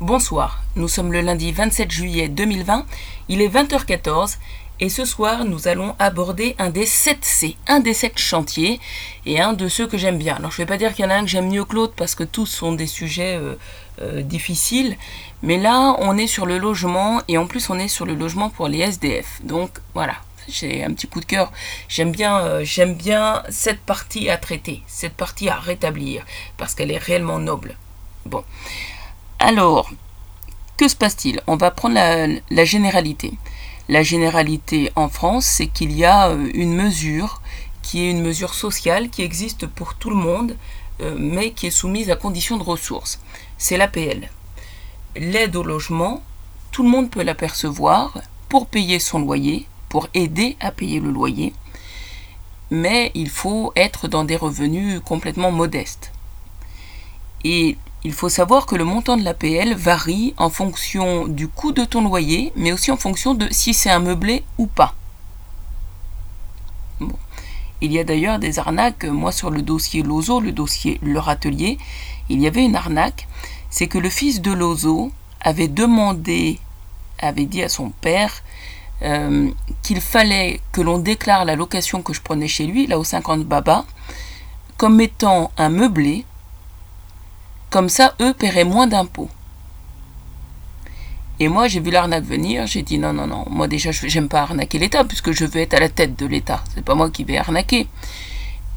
Bonsoir, nous sommes le lundi 27 juillet 2020, il est 20h14 et ce soir nous allons aborder un des 7 C, un des 7 chantiers et un de ceux que j'aime bien. Alors je ne vais pas dire qu'il y en a un que j'aime mieux que l'autre parce que tous sont des sujets euh, euh, difficiles, mais là on est sur le logement et en plus on est sur le logement pour les SDF. Donc voilà, j'ai un petit coup de cœur. J'aime bien, euh, j'aime bien cette partie à traiter, cette partie à rétablir parce qu'elle est réellement noble. Bon. Alors, que se passe-t-il? On va prendre la, généralité. La généralité en France, c'est qu'il y a euh, une mesure qui est une mesure sociale qui existe pour tout le monde, euh, mais qui est soumise à conditions de ressources. C'est l'APL. L'aide au logement, tout le monde peut l'apercevoir pour payer son loyer, pour aider à payer le loyer, mais il faut être dans des revenus complètement modestes. Et il faut savoir que le montant de l'APL varie en fonction du coût de ton loyer, mais aussi en fonction de si c'est un meublé ou pas. Il y a d'ailleurs des arnaques. Moi, sur le dossier Lozo, le dossier Leur Atelier, il y avait une arnaque. C'est que le fils de Lozo avait demandé, avait dit à son père euh, qu'il fallait que l'on déclare la location que je prenais chez lui, là au 50 Baba, comme étant un meublé comme ça, eux paieraient moins d'impôts. Et moi, j'ai vu l'arnaque venir, j'ai dit non, non, non, moi déjà, je n'aime pas arnaquer l'État, puisque je veux être à la tête de l'État. C'est pas moi qui vais arnaquer.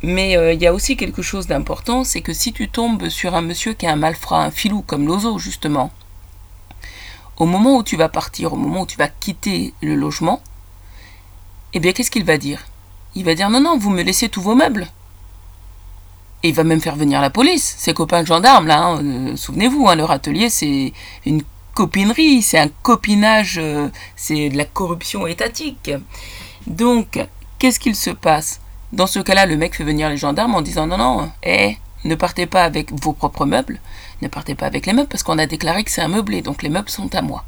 Mais euh, il y a aussi quelque chose d'important, c'est que si tu tombes sur un monsieur qui a un malfrat, un filou, comme Lozo, justement, au moment où tu vas partir, au moment où tu vas quitter le logement, eh bien, qu'est-ce qu'il va dire? Il va dire non, non, vous me laissez tous vos meubles. Et il va même faire venir la police, ses copains gendarmes, là. Hein, euh, souvenez-vous, hein, leur atelier, c'est une copinerie, c'est un copinage, euh, c'est de la corruption étatique. Donc, qu'est-ce qu'il se passe? Dans ce cas-là, le mec fait venir les gendarmes en disant non, non, eh, ne partez pas avec vos propres meubles, ne partez pas avec les meubles parce qu'on a déclaré que c'est un meublé, donc les meubles sont à moi.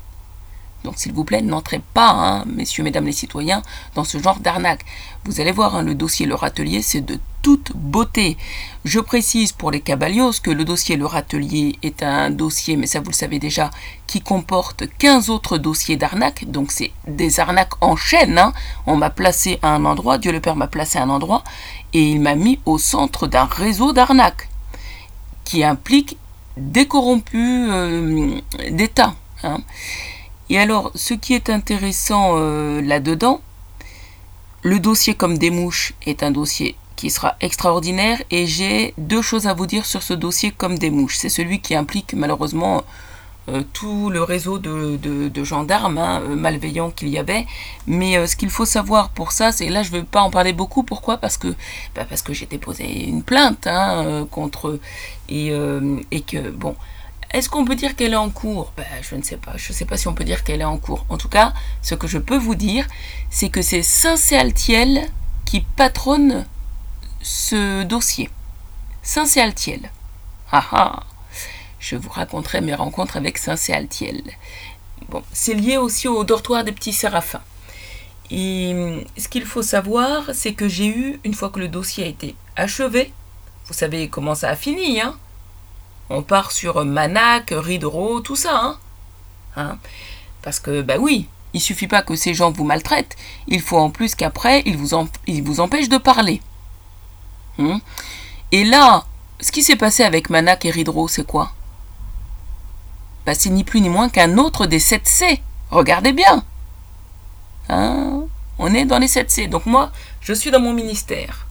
Donc s'il vous plaît, n'entrez pas, hein, messieurs, mesdames les citoyens, dans ce genre d'arnaque. Vous allez voir, hein, le dossier Le Atelier, c'est de toute beauté. Je précise pour les cabalios que le dossier Le Atelier est un dossier, mais ça vous le savez déjà, qui comporte 15 autres dossiers d'arnaque. Donc c'est des arnaques en chaîne. Hein. On m'a placé à un endroit, Dieu le Père m'a placé à un endroit, et il m'a mis au centre d'un réseau d'arnaques qui implique des corrompus euh, d'État. Et alors, ce qui est intéressant euh, là-dedans, le dossier comme des mouches est un dossier qui sera extraordinaire et j'ai deux choses à vous dire sur ce dossier comme des mouches. C'est celui qui implique malheureusement euh, tout le réseau de, gendarmes hein, euh, malveillants qu'il y avait. Mais ce qu'il faut savoir pour ça, c'est là je ne vais pas en parler beaucoup. Pourquoi? Parce que bah, parce que j'ai déposé une plainte hein, contre et, et que bon est-ce qu'on peut dire qu'elle est en cours? Ben, Je ne sais pas. Je ne sais pas si on peut dire qu'elle est en cours. En tout cas, ce que je peux vous dire, c'est que c'est Saint-Céaltiel qui patronne ce dossier. Saint-Céaltiel. Ah ah Je vous raconterai mes rencontres avec Saint-Céaltiel. Bon, c'est lié aussi au dortoir des petits séraphins. Et ce qu'il faut savoir, c'est que j'ai eu, une fois que le dossier a été achevé, vous savez comment ça a fini, hein on part sur Manac, Ridro, tout ça. Hein. hein? Parce que, bah oui, il suffit pas que ces gens vous maltraitent, il faut en plus qu'après, ils vous, empêchent de parler. Hein? et là, ce qui s'est passé avec Manac et Ridro, c'est quoi? Bah, C'est ni plus ni moins qu'un autre des 7C. Regardez bien. Hein? On est dans les 7C. Donc moi, je suis dans mon ministère.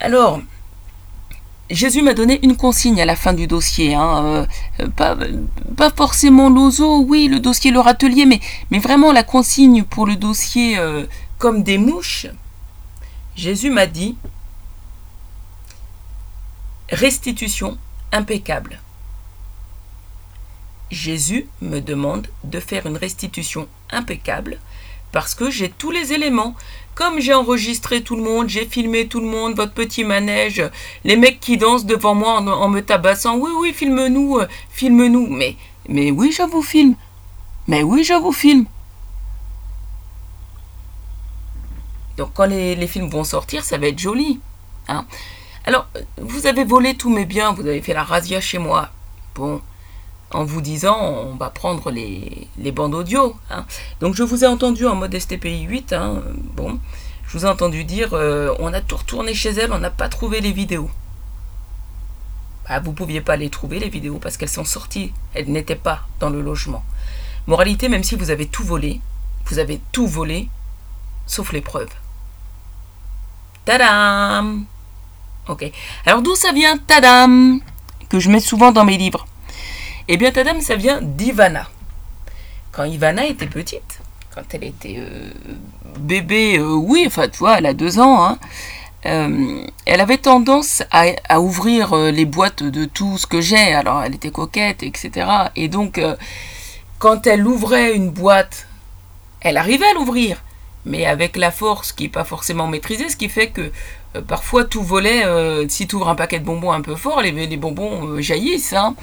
Alors, Jésus m'a donné une consigne à la fin du dossier. Hein, euh, pas, forcément l'ozo, oui, le dossier, le râtelier, mais, mais vraiment la consigne pour le dossier euh, comme des mouches. Jésus m'a dit restitution impeccable. Jésus me demande de faire une restitution impeccable parce que j'ai tous les éléments. Comme j'ai enregistré tout le monde, j'ai filmé tout le monde, votre petit manège, les mecs qui dansent devant moi en, me tabassant. Oui, oui, filme-nous, euh, filme-nous. Mais, mais oui, je vous filme. Mais oui, je vous filme. Donc quand les, films vont sortir, ça va être joli. Hein. Alors, vous avez volé tous mes biens, vous avez fait la razzia chez moi. Bon, en vous disant on va prendre les, bandes audio. Hein. Donc je vous ai entendu en mode STPI 8, hein, bon, je vous ai entendu dire euh, on a tout retourné chez elle, on n'a pas trouvé les vidéos. Bah, vous ne pouviez pas les trouver les vidéos parce qu'elles sont sorties, elles n'étaient pas dans le logement. Moralité, même si vous avez tout volé, vous avez tout volé, sauf les preuves. Tadam Ok. Alors d'où ça vient Tadam? Que je mets souvent dans mes livres. Eh bien, Tadam, ça vient d'Ivana. Quand Ivana était petite, quand elle était euh, bébé, euh, oui, enfin, tu vois, elle a deux ans, hein, euh, elle avait tendance à, ouvrir les boîtes de tout ce que j'ai. Alors, elle était coquette, etc. Et donc, quand elle ouvrait une boîte, elle arrivait à l'ouvrir, mais avec la force qui n'est pas forcément maîtrisée, ce qui fait que parfois tout volait. si tu ouvres un paquet de bonbons un peu fort, les, les bonbons jaillissent. Hein.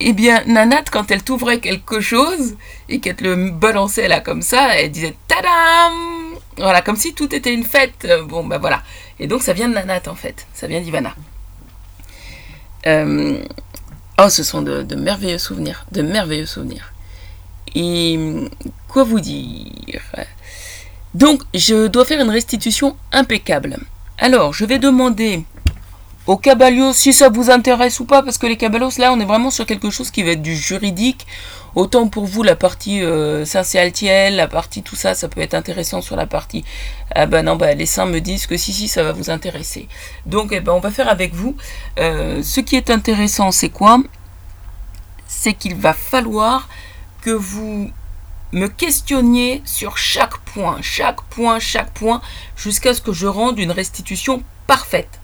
Eh bien, Nanette, quand elle t'ouvrait quelque chose et qu'elle te le balançait là comme ça, elle disait Tadam Voilà, comme si tout était une fête. Bon, ben voilà. Et donc, ça vient de Nanette en fait. Ça vient d'Ivana. Euh, oh, ce sont de, de, merveilleux souvenirs. De merveilleux souvenirs. Et quoi vous dire? Donc, je dois faire une restitution impeccable. Alors, je vais demander au Caballos, si ça vous intéresse ou pas, parce que les Caballos, là, on est vraiment sur quelque chose qui va être du juridique. Autant pour vous, la partie euh, saint Altiel, la partie tout ça, ça peut être intéressant sur la partie. Ah ben non, ben les saints me disent que si, si, ça va vous intéresser. Donc, eh ben, on va faire avec vous. Euh, ce qui est intéressant, c'est quoi? C'est qu'il va falloir que vous me questionniez sur chaque point, chaque point, chaque point, jusqu'à ce que je rende une restitution parfaite.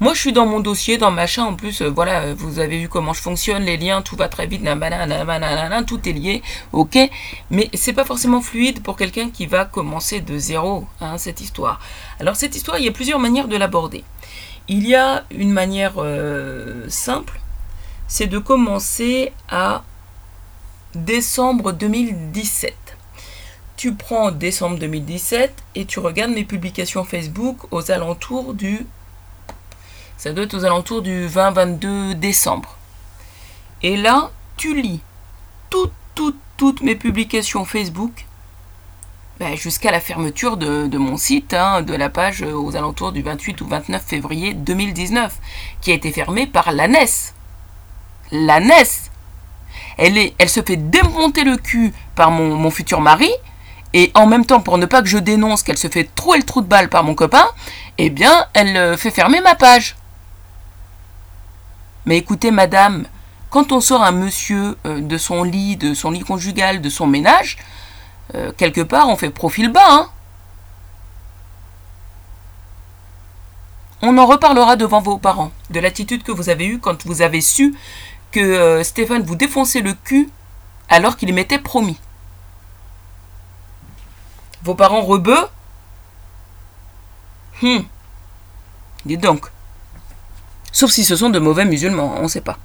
Moi, je suis dans mon dossier, dans machin. En plus, euh, voilà, vous avez vu comment je fonctionne, les liens, tout va très vite, tout est lié, ok. Mais c'est pas forcément fluide pour quelqu'un qui va commencer de zéro, hein, cette histoire. Alors, cette histoire, il y a plusieurs manières de l'aborder. Il y a une manière euh, simple, c'est de commencer à décembre 2017 tu prends décembre 2017 et tu regardes mes publications Facebook aux alentours du ça doit être aux alentours du 20-22 décembre. Et là, tu lis toutes, toutes, toutes mes publications Facebook ben, jusqu'à la fermeture de, mon site, hein, de la page aux alentours du 28 ou 29 février 2019, qui a été fermée par l'ANES. L'ANES elle se fait démonter le cul par mon, mon futur mari, et en même temps, pour ne pas que je dénonce qu'elle se fait trouer le trou de balle par mon copain, eh bien, elle euh, fait fermer ma page. Mais écoutez, madame, quand on sort un monsieur euh, de son lit, de son lit conjugal, de son ménage, euh, quelque part, on fait profil bas. Hein on en reparlera devant vos parents, de l'attitude que vous avez eue quand vous avez su que euh, Stéphane vous défonçait le cul alors qu'il m'était promis. Vos parents rebeux? Hum. Dites donc. Sauf si ce sont de mauvais musulmans, on ne sait pas.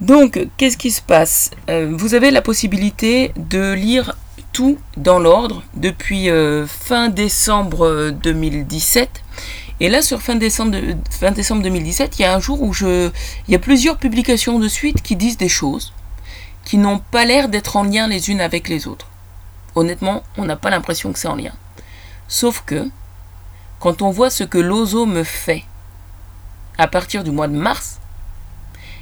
Donc, qu'est-ce qui se passe? Euh, Vous avez la possibilité de lire tout dans l'ordre depuis euh, fin décembre 2017. Et là, sur fin décembre, fin décembre 2017, il y a un jour où je, il y a plusieurs publications de suite qui disent des choses qui n'ont pas l'air d'être en lien les unes avec les autres. Honnêtement, on n'a pas l'impression que c'est en lien. Sauf que, quand on voit ce que l'ozo me fait à partir du mois de mars,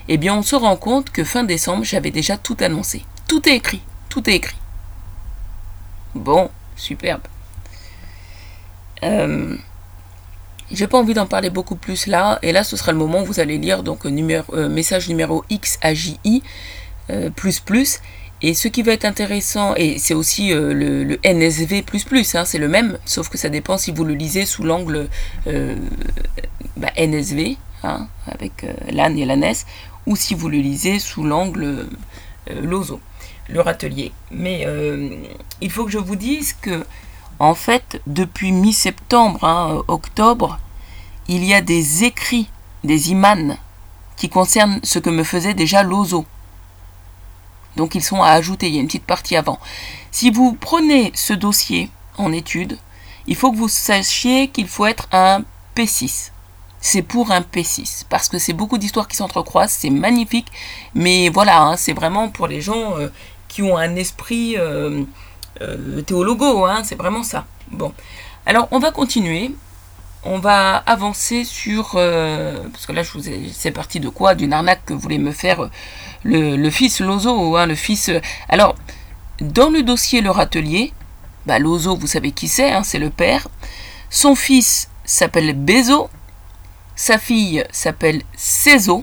eh bien on se rend compte que fin décembre, j'avais déjà tout annoncé. Tout est écrit, tout est écrit. Bon, superbe. Euh, j'ai pas envie d'en parler beaucoup plus là, et là ce sera le moment où vous allez lire donc euh, message numéro X à JI euh, plus plus. Et ce qui va être intéressant, et c'est aussi le, NSV hein, c'est le même, sauf que ça dépend si vous le lisez sous l'angle bah, NSV, hein, avec euh, l'âne et l'ânesse, ou si vous le lisez sous l'angle euh, Lozo, le râtelier. Mais euh, il faut que je vous dise que, en fait, depuis mi-septembre, hein, octobre, il y a des écrits, des imams, qui concernent ce que me faisait déjà Lozo. Donc ils sont à ajouter, il y a une petite partie avant. Si vous prenez ce dossier en étude, il faut que vous sachiez qu'il faut être un P6 c'est pour un P6 parce que c'est beaucoup d'histoires qui s'entrecroisent, c'est magnifique, mais voilà, hein, c'est vraiment pour les gens euh, qui ont un esprit euh, euh, théologo, hein, c'est vraiment ça. Bon, alors on va continuer, on va avancer sur parce que là c'est parti de quoi? D'une arnaque que voulait me faire le, fils Lozo, hein, le fils. Alors dans le dossier le râtelier, bah, Lozo, vous savez qui c'est, c'est le père. Son fils s'appelle Bezo sa fille s'appelle Cézo.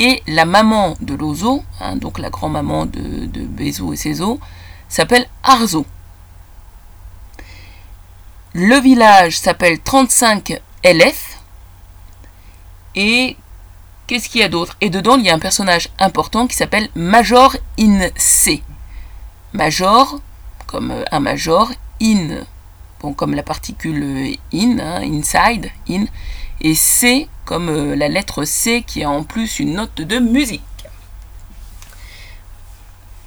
Et la maman de Lozo, hein, donc la grand-maman de, de Bézo et Cézo, s'appelle Arzo. Le village s'appelle 35 LF. Et qu'est-ce qu'il y a d'autre? Et dedans, il y a un personnage important qui s'appelle Major In C. Major, comme un major, in, bon, comme la particule in, hein, inside, in, et C comme euh, la lettre C qui a en plus une note de musique.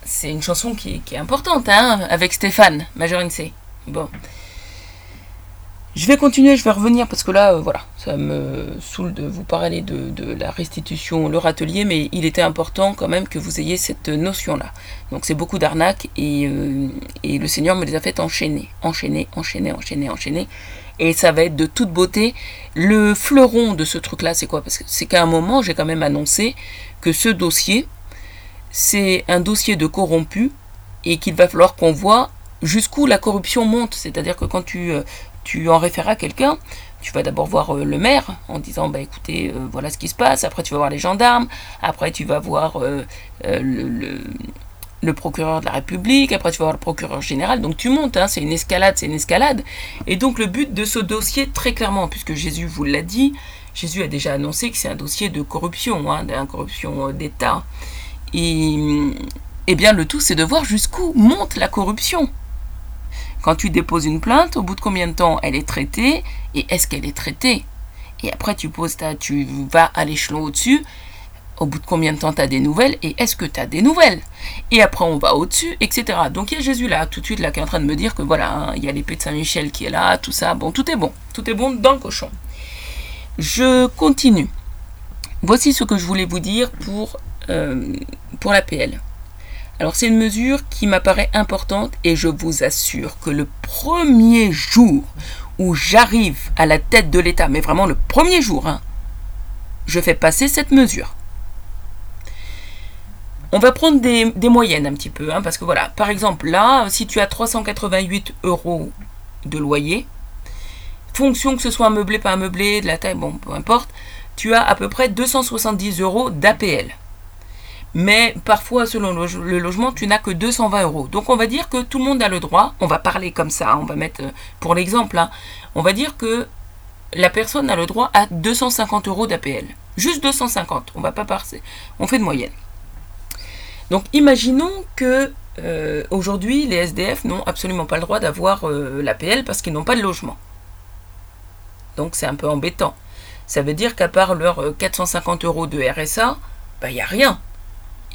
C'est une chanson qui, est importante, hein, avec Stéphane, Majorine C. Bon. Je vais continuer, je vais revenir parce que là, euh, voilà, ça me saoule de vous parler de, la restitution, le râtelier, mais il était important quand même que vous ayez cette notion-là. Donc c'est beaucoup d'arnaques et, euh, et, le Seigneur me les a fait enchaîner, enchaîner, enchaîner, enchaîner, enchaîner et ça va être de toute beauté. Le fleuron de ce truc-là, c'est quoi? Parce que c'est qu'à un moment, j'ai quand même annoncé que ce dossier, c'est un dossier de corrompu et qu'il va falloir qu'on voit jusqu'où la corruption monte. C'est-à-dire que quand tu, euh, en réfères à quelqu'un, tu vas d'abord voir euh, le maire en disant bah écoutez euh, voilà ce qui se passe après tu vas voir les gendarmes après tu vas voir le procureur de la République, après tu vas voir le procureur général, donc tu montes, hein, c'est une escalade, c'est une escalade. Et donc le but de ce dossier, très clairement, puisque Jésus vous l'a dit, Jésus a déjà annoncé que c'est un dossier de corruption, hein, corruption euh, d'État. Et, eh bien le tout, c'est de voir jusqu'où monte la corruption. Quand tu déposes une plainte, au bout de combien de temps elle est traitée, et est-ce qu'elle est traitée? Et après tu poses ta, tu vas à l'échelon au-dessus, au bout de combien de temps tu as des nouvelles et est-ce que tu des nouvelles? Et après on va au-dessus, etc. Donc il y a Jésus là, tout de suite là, qui est en train de me dire que voilà, hein, il y a l'épée de Saint-Michel qui est là, tout ça, bon, tout est bon, tout est bon dans le cochon. Je continue. Voici ce que je voulais vous dire pour, euh, pour. Alors c'est une mesure qui m'apparaît importante et je vous assure que le premier jour où j'arrive à la tête de l'État, mais vraiment le premier jour, hein, je fais passer cette mesure. On va prendre des, moyennes un petit peu, hein, parce que voilà, par exemple là, si tu as 388 euros de loyer, fonction que ce soit un meublé, pas un meublé, de la taille, bon, peu importe, tu as à peu près 270 euros d'APL. Mais parfois, selon le, logement, tu n'as que 220 euros. Donc on va dire que tout le monde a le droit, on va parler comme ça, on va mettre, euh, pour l'exemple, hein, on va dire que la personne a le droit à 250 euros d'APL. Juste 250, on va pas passer, on fait de moyenne. Donc imaginons que euh, aujourd'hui les SDF n'ont absolument pas le droit d'avoir euh, l'APL parce qu'ils n'ont pas de logement. Donc c'est un peu embêtant. Ça veut dire qu'à part leurs 450 euh, euros de RSA, il bah, n'y a rien.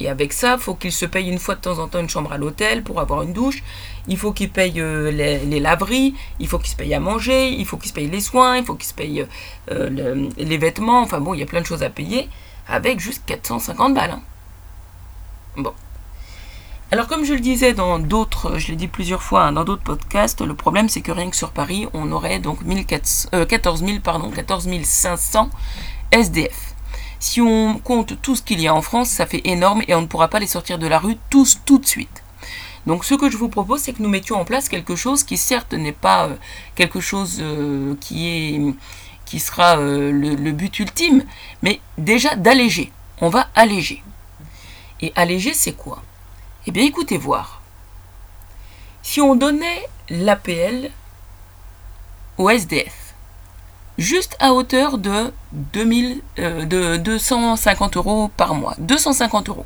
Et avec ça, il faut qu'ils se payent une fois de temps en temps une chambre à l'hôtel pour avoir une douche. Il faut qu'ils payent les, laveries, il faut qu'ils se payent à manger, il faut qu'ils se payent les soins, il faut qu'ils se payent les vêtements. Enfin bon, il y a plein de choses à payer avec juste 450 balles. Hein. Bon. Alors comme je le disais dans d'autres, je l'ai dit plusieurs fois hein, dans d'autres podcasts, le problème c'est que rien que sur Paris, on aurait donc 14 000, pardon, 14 500 SDF. Si on compte tout ce qu'il y a en France, ça fait énorme et on ne pourra pas les sortir de la rue tous tout de suite. Donc ce que je vous propose, c'est que nous mettions en place quelque chose qui certes n'est pas euh, quelque chose euh, qui, est, qui sera euh, le but ultime, mais déjà d'alléger. On va alléger. Et alléger, c'est quoi Eh bien, écoutez voir. Si on donnait l'APL au SDF, juste à hauteur de, 2000, euh, 250 euros par mois, 250 euros.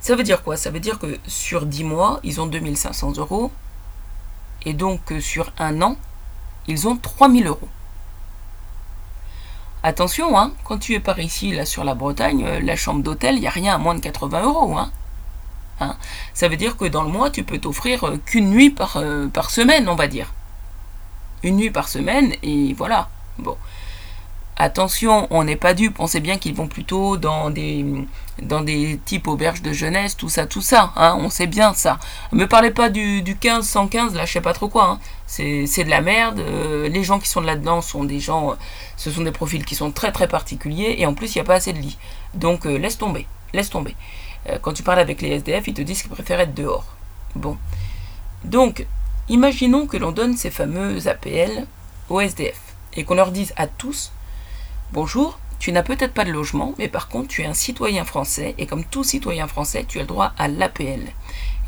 Ça veut dire quoi? Ça veut dire que sur 10 mois, ils ont 2500 euros. Et donc sur un an, ils ont 3000 euros. Attention, hein, quand tu es par ici, là sur la Bretagne, euh, la chambre d'hôtel, il n'y a rien à moins de 80 euros. Hein. Hein? Ça veut dire que dans le mois, tu peux t'offrir euh, qu'une nuit par, euh, par semaine, on va dire. Une nuit par semaine, et voilà. Bon. Attention, on n'est pas dupe, on sait bien qu'ils vont plutôt dans des, dans des types auberges de jeunesse, tout ça, tout ça, hein, on sait bien ça. Me parlez pas du, du 15, 115, là je sais pas trop quoi, hein. c'est de la merde. Euh, les gens qui sont là-dedans sont des gens, euh, ce sont des profils qui sont très très particuliers, et en plus il n'y a pas assez de lits. Donc euh, laisse tomber, laisse tomber. quand tu parles avec les SDF, ils te disent qu'ils préfèrent être dehors. Bon. Donc, imaginons que l'on donne ces fameux APL aux SDF, et qu'on leur dise à tous, Bonjour, tu n'as peut-être pas de logement, mais par contre tu es un citoyen français et comme tout citoyen français, tu as le droit à l'APL.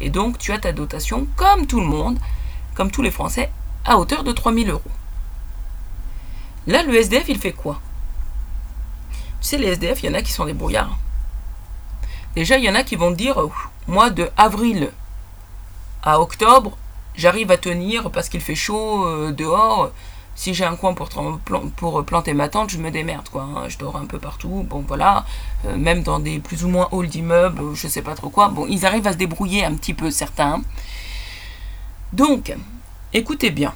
Et donc tu as ta dotation comme tout le monde, comme tous les Français, à hauteur de 3000 euros. Là, le SDF, il fait quoi? Tu sais, les SDF, il y en a qui sont des brouillards. Déjà, il y en a qui vont dire, moi, de avril à octobre, j'arrive à tenir parce qu'il fait chaud euh, dehors si j'ai un coin pour, pour planter ma tente, je me démerde, quoi. Hein. Je dors un peu partout, bon voilà, euh, même dans des plus ou moins halls d'immeubles, je sais pas trop quoi. Bon, ils arrivent à se débrouiller un petit peu, certains. Donc, écoutez bien.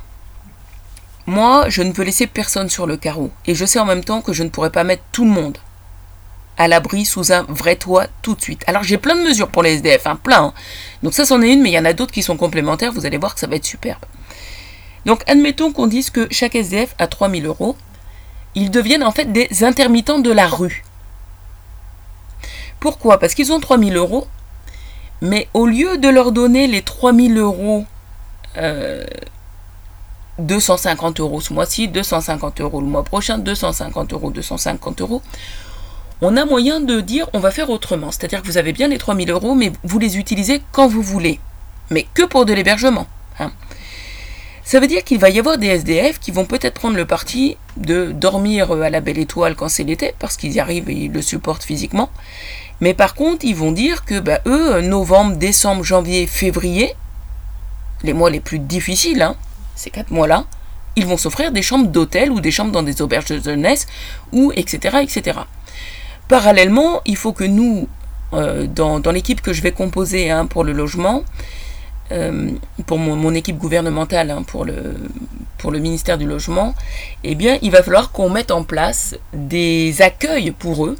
Moi, je ne peux laisser personne sur le carreau. Et je sais en même temps que je ne pourrais pas mettre tout le monde à l'abri sous un vrai toit tout de suite. Alors j'ai plein de mesures pour les SDF, hein, plein. Hein. Donc ça c'en est une, mais il y en a d'autres qui sont complémentaires, vous allez voir que ça va être superbe. Donc admettons qu'on dise que chaque SDF a 3000 euros. Ils deviennent en fait des intermittents de la rue. Pourquoi? Parce qu'ils ont 3000 euros, mais au lieu de leur donner les 3000 euros, 250 euh, euros ce mois-ci, 250 euros le mois prochain, 250 euros, 250 euros, on a moyen de dire on va faire autrement. C'est-à-dire que vous avez bien les 3000 euros, mais vous les utilisez quand vous voulez. Mais que pour de l'hébergement. Hein. Ça veut dire qu'il va y avoir des SDF qui vont peut-être prendre le parti de dormir à la belle étoile quand c'est l'été, parce qu'ils y arrivent et ils le supportent physiquement. Mais par contre, ils vont dire que bah, eux, novembre, décembre, janvier, février, les mois les plus difficiles, hein, ces quatre mois-là, ils vont s'offrir des chambres d'hôtel ou des chambres dans des auberges de jeunesse, ou etc. etc. Parallèlement, il faut que nous, euh, dans, l'équipe que je vais composer hein, pour le logement, euh, pour mon, équipe gouvernementale, hein, pour, le, ministère du Logement, eh bien, il va falloir qu'on mette en place des accueils pour eux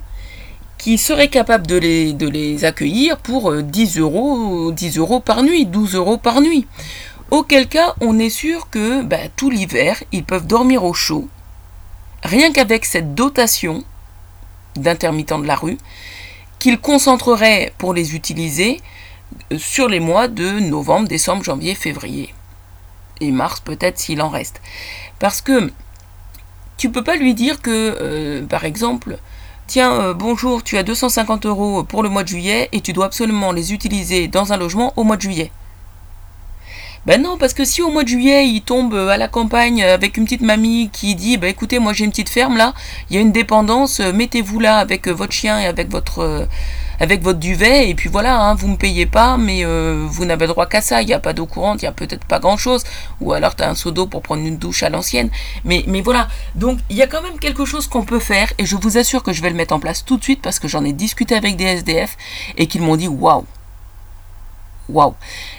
qui seraient capables de les, accueillir pour 10 euh, euros, 10 euros par nuit, 12 euros par nuit. Auquel cas, on est sûr que bah, tout l'hiver, ils peuvent dormir au chaud, rien qu'avec cette dotation d'intermittents de la rue, qu'ils concentreraient pour les utiliser sur les mois de novembre, décembre, janvier, février. Et mars peut-être s'il en reste. Parce que tu peux pas lui dire que, euh, par exemple, tiens, euh, bonjour, tu as 250 euros pour le mois de juillet et tu dois absolument les utiliser dans un logement au mois de juillet. Ben non, parce que si au mois de juillet, il tombe à la campagne avec une petite mamie qui dit, ben écoutez, moi j'ai une petite ferme là, il y a une dépendance, mettez-vous là avec votre chien et avec votre avec votre duvet, et puis voilà, hein, vous me payez pas, mais euh, vous n'avez droit qu'à ça, il n'y a pas d'eau courante, il n'y a peut-être pas grand-chose, ou alors tu as un seau d'eau pour prendre une douche à l'ancienne, mais, mais voilà, donc il y a quand même quelque chose qu'on peut faire, et je vous assure que je vais le mettre en place tout de suite, parce que j'en ai discuté avec des SDF, et qu'ils m'ont dit, waouh, waouh.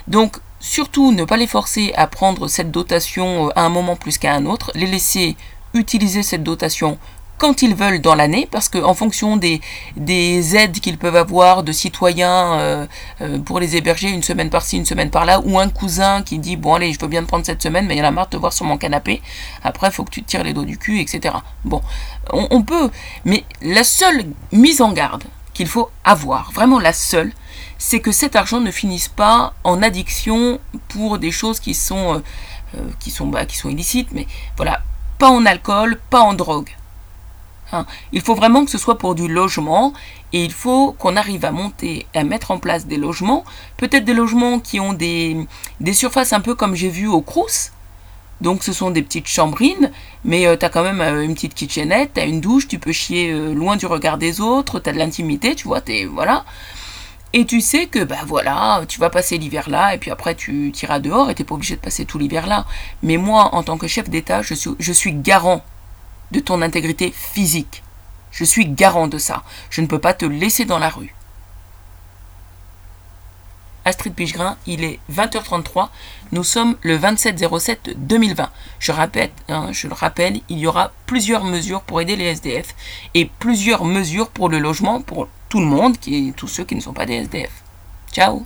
Donc, surtout ne pas les forcer à prendre cette dotation euh, à un moment plus qu'à un autre, les laisser utiliser cette dotation quand ils veulent dans l'année, parce qu'en fonction des, des aides qu'ils peuvent avoir de citoyens euh, euh, pour les héberger une semaine par-ci, une semaine par-là, ou un cousin qui dit bon allez je veux bien te prendre cette semaine, mais il y en a marre de te voir sur mon canapé, après faut que tu te tires les dos du cul, etc. Bon, on, on peut, mais la seule mise en garde qu'il faut avoir, vraiment la seule, c'est que cet argent ne finisse pas en addiction pour des choses qui sont, euh, qui sont, bah, qui sont illicites, mais voilà, pas en alcool, pas en drogue. Hein. Il faut vraiment que ce soit pour du logement et il faut qu'on arrive à monter, à mettre en place des logements, peut-être des logements qui ont des, des surfaces un peu comme j'ai vu au Crous. Donc ce sont des petites chambrines, mais euh, tu as quand même euh, une petite kitchenette, tu as une douche, tu peux chier euh, loin du regard des autres, tu as de l'intimité, tu vois, es, voilà. Et tu sais que, bah voilà, tu vas passer l'hiver là, et puis après tu iras dehors, et t'es pas obligé de passer tout l'hiver là. Mais moi, en tant que chef d'État, je suis, je suis garant de ton intégrité physique. Je suis garant de ça. Je ne peux pas te laisser dans la rue. Astrid Pichegrin, il est 20h33. Nous sommes le 27-07-2020. Je, hein, je le rappelle, il y aura plusieurs mesures pour aider les SDF et plusieurs mesures pour le logement pour tout le monde, qui, tous ceux qui ne sont pas des SDF. Ciao